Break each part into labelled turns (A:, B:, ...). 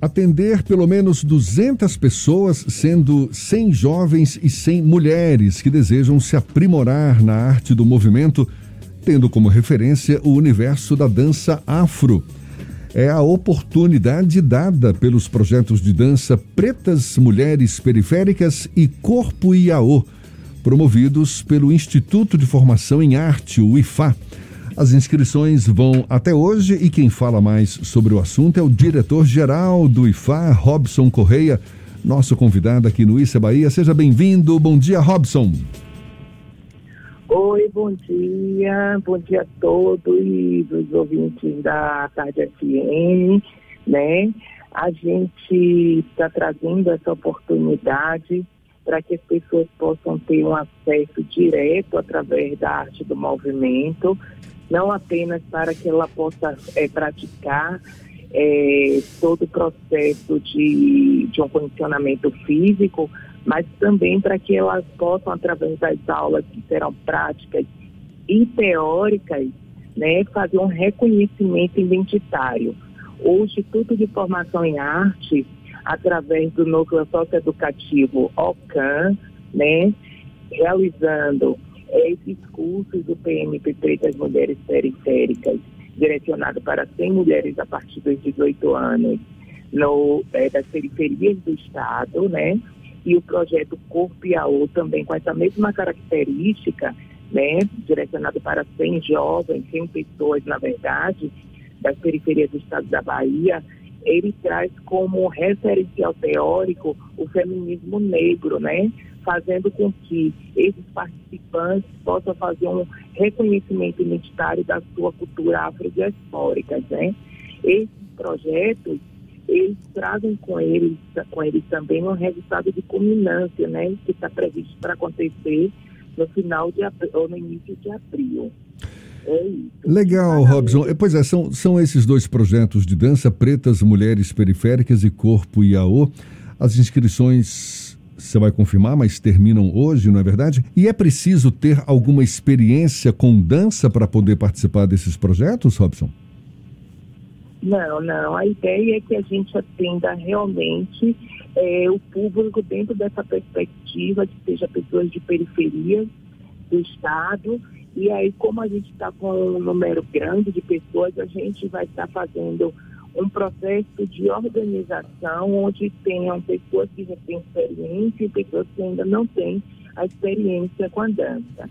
A: atender pelo menos 200 pessoas, sendo 100 jovens e 100 mulheres que desejam se aprimorar na arte do movimento, tendo como referência o universo da dança afro. É a oportunidade dada pelos projetos de dança Pretas Mulheres Periféricas e Corpo IAO, promovidos pelo Instituto de Formação em Arte, o IFA as inscrições vão até hoje e quem fala mais sobre o assunto é o diretor-geral do IFA, Robson Correia, nosso convidado aqui no Issa Bahia. Seja bem-vindo. Bom dia, Robson.
B: Oi, bom dia. Bom dia a todos e dos ouvintes da Tarde FM, né? A gente está trazendo essa oportunidade para que as pessoas possam ter um acesso direto através da arte do movimento não apenas para que ela possa é, praticar é, todo o processo de, de um condicionamento físico, mas também para que elas possam, através das aulas que serão práticas e teóricas, né, fazer um reconhecimento identitário. O Instituto de Formação em Arte, através do Núcleo Socioeducativo OCAN, né, realizando esses cursos do PMPP das mulheres periféricas, direcionado para 100 mulheres a partir dos 18 anos, no, é, das periferias do Estado, né? E o projeto Corpo IAO também com essa mesma característica, né? Direcionado para 100 jovens, 100 pessoas, na verdade, das periferias do Estado da Bahia, ele traz como referencial teórico o feminismo negro, né? fazendo com que esses participantes possam fazer um reconhecimento identitário da sua cultura afrodiaspórica, né? Esses projetos, eles trazem com eles, com eles também um resultado de culminância, né? Que está previsto para acontecer no final de abril, ou no início de abril.
A: É Legal, Robson. Pois é, são, são esses dois projetos de dança, Pretas Mulheres Periféricas e Corpo IAO. As inscrições você vai confirmar, mas terminam hoje, não é verdade? E é preciso ter alguma experiência com dança para poder participar desses projetos, Robson?
B: Não, não. A ideia é que a gente atenda realmente é, o público dentro dessa perspectiva, que seja pessoas de periferia do Estado. E aí, como a gente está com um número grande de pessoas, a gente vai estar fazendo um processo de organização onde tenham pessoas que já têm experiência e pessoas que ainda não têm a experiência com a dança.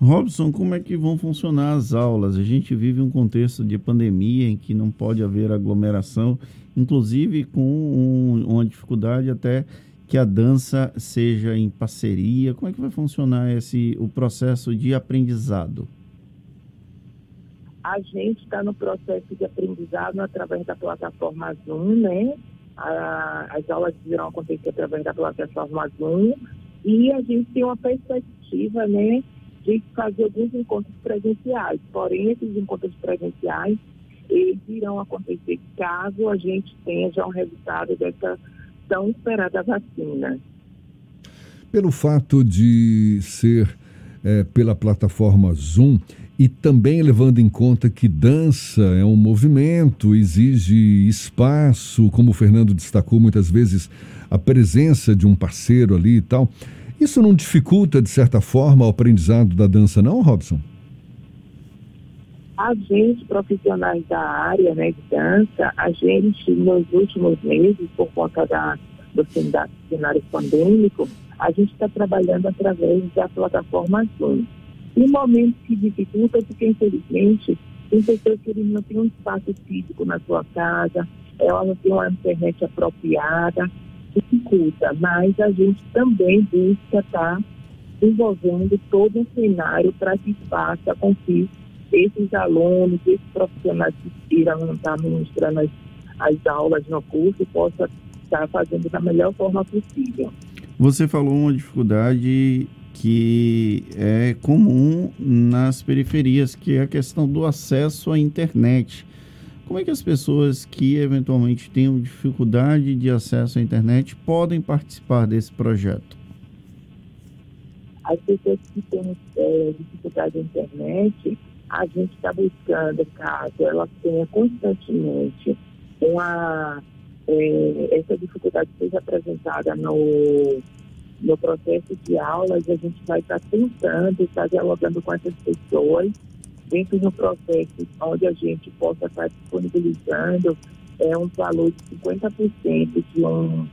C: Robson, como é que vão funcionar as aulas? A gente vive um contexto de pandemia em que não pode haver aglomeração, inclusive com um, uma dificuldade até que a dança seja em parceria. Como é que vai funcionar esse o processo de aprendizado?
B: A gente está no processo de aprendizado através da plataforma Zoom, né? A, as aulas irão acontecer através da plataforma Zoom e a gente tem uma perspectiva, né, de fazer alguns encontros presenciais. Porém, esses encontros presenciais eles irão acontecer caso a gente tenha já um resultado dessa tão esperada vacina.
A: Pelo fato de ser é, pela plataforma Zoom, e também levando em conta que dança é um movimento, exige espaço, como o Fernando destacou muitas vezes, a presença de um parceiro ali e tal. Isso não dificulta, de certa forma, o aprendizado da dança, não, Robson?
B: A gente, profissionais da área né, de dança, a gente, nos últimos meses, por conta da, do cenário pandêmico, a gente está trabalhando através da plataforma Zoom. Em momentos que dificultam, porque infelizmente tem pessoas que não têm um espaço físico na sua casa, ela não tem uma internet apropriada, dificulta, mas a gente também busca estar tá todo um cenário para que faça com que esses alunos, esses profissionais que irão estar ministrando as, as aulas no curso possam estar fazendo da melhor forma possível.
C: Você falou uma dificuldade que é comum nas periferias, que é a questão do acesso à internet. Como é que as pessoas que eventualmente tenham dificuldade de acesso à internet podem participar desse projeto?
B: As pessoas que têm é, dificuldade na internet, a gente está buscando, caso elas tenham constantemente uma é, essa dificuldade seja apresentada no, no processo de aulas, a gente vai estar tentando, estar dialogando com essas pessoas, dentro do processo onde a gente possa estar disponibilizando é, um valor de 50% de um,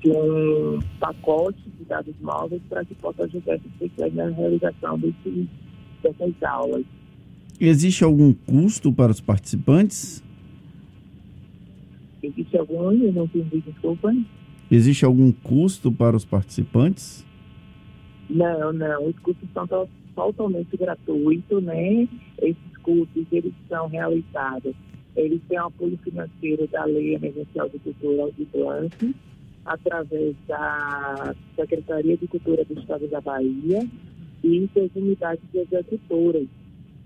B: de um pacote de dados móveis para que possa ajudar essas pessoas na realização dessas aulas.
C: Existe algum custo para os participantes?
B: Existe algum? Eu não entendi, desculpa.
C: Existe algum custo para os participantes?
B: Não, não. Os custos são totalmente gratuitos, né? Esses cursos, eles são realizados. Eles têm apoio financeiro da Lei Emergencial de Cultura de Blanc, através da Secretaria de Cultura do Estado da Bahia e das unidades executoras,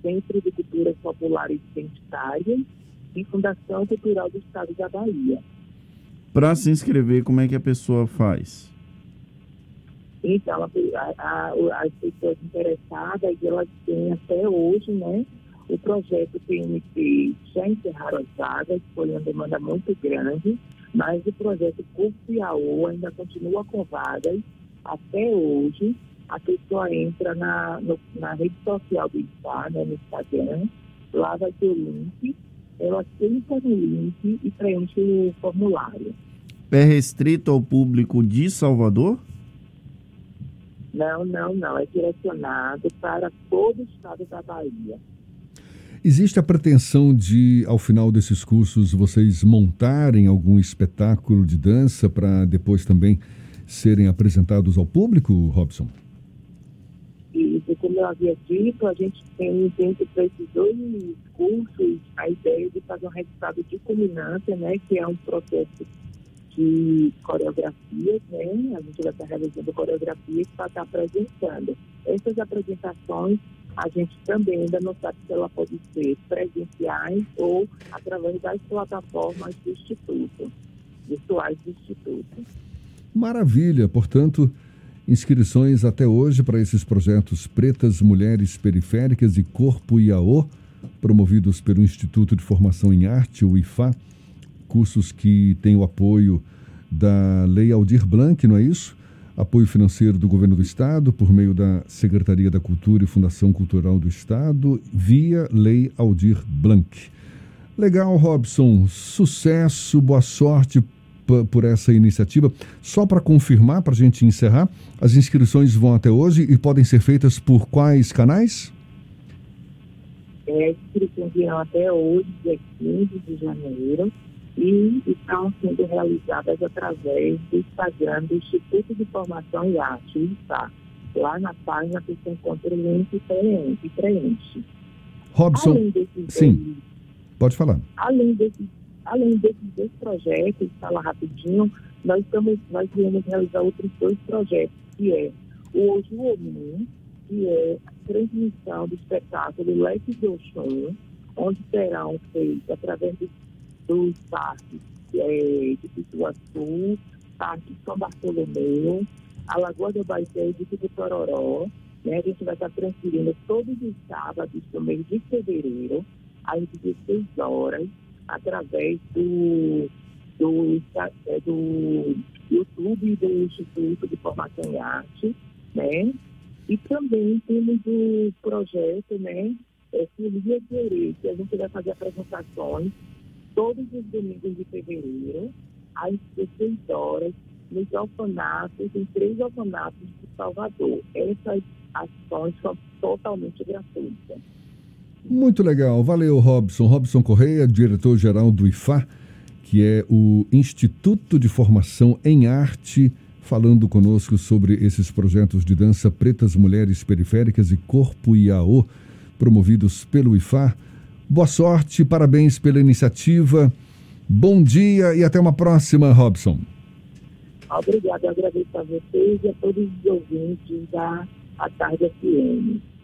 B: Centro de Culturas Populares Identitárias e Fundação Cultural do Estado da Bahia.
C: Para se inscrever, como é que a pessoa faz?
B: Então, a, a, as pessoas interessadas, elas têm até hoje, né? O projeto PNP já encerraram as vagas, foi uma demanda muito grande, mas o projeto Curso ainda continua com vagas até hoje. A pessoa entra na, no, na rede social do IFA, né, no Instagram, lá vai ter o link, ela clica no link e preenche o formulário.
C: É restrito ao público de Salvador?
B: Não, não, não. É direcionado para todo o estado da Bahia.
A: Existe a pretensão de, ao final desses cursos, vocês montarem algum espetáculo de dança para depois também serem apresentados ao público, Robson?
B: Isso, como eu havia dito, a gente tem dentro desses dois cursos a ideia de fazer um resultado de culminância, né, que é um processo de coreografias, né? A gente vai estar realizando coreografias para estar apresentando. Essas apresentações a gente também ainda não sabe se ela pode ser presenciais ou através das plataformas do Instituto, virtuais do Instituto.
A: Maravilha, portanto, inscrições até hoje para esses projetos Pretas Mulheres Periféricas e Corpo IAO, promovidos pelo Instituto de Formação em Arte, o IFA cursos que têm o apoio da Lei Aldir Blanc, não é isso? Apoio financeiro do Governo do Estado, por meio da Secretaria da Cultura e Fundação Cultural do Estado, via Lei Aldir Blanc. Legal, Robson. Sucesso, boa sorte por essa iniciativa. Só para confirmar, para a gente encerrar, as inscrições vão até hoje e podem ser feitas por quais canais?
B: É, inscrições virão até hoje, dia 15 de janeiro e estão sendo realizadas através do Instagram do Instituto de Formação e Arte, IFA. Lá na página você encontra o link e preenche.
A: Robson, sim, pode falar.
B: Além desses, além desses dois projetos, fala rapidinho, nós, estamos, nós iremos realizar outros dois projetos, que é o Hoje Omum, que é a transmissão do espetáculo Leque de Oxum, onde serão feitos através do dos parques é, de Pituaçu, Parque São Bartolomeu, a Lagoa do Baité e de Tororó. Né? A gente vai estar transferindo todos os sábados do mês de fevereiro, às 16 horas, através do, do, é, do YouTube do Instituto de Formação em Arte, né? E também temos o projeto, né? É, Filia de que a gente vai fazer apresentações todos os domingos de fevereiro, às 16 horas, nos orfanatos, em três orfanatos de Salvador. Essas ações são totalmente gratuitas.
A: Muito legal. Valeu, Robson. Robson Correia, diretor-geral do IFA, que é o Instituto de Formação em Arte, falando conosco sobre esses projetos de dança Pretas Mulheres Periféricas e Corpo IAO, promovidos pelo IFA. Boa sorte, parabéns pela iniciativa. Bom dia e até uma próxima, Robson.
B: Obrigada, eu agradeço a vocês e a todos os ouvintes da A Tarde FM.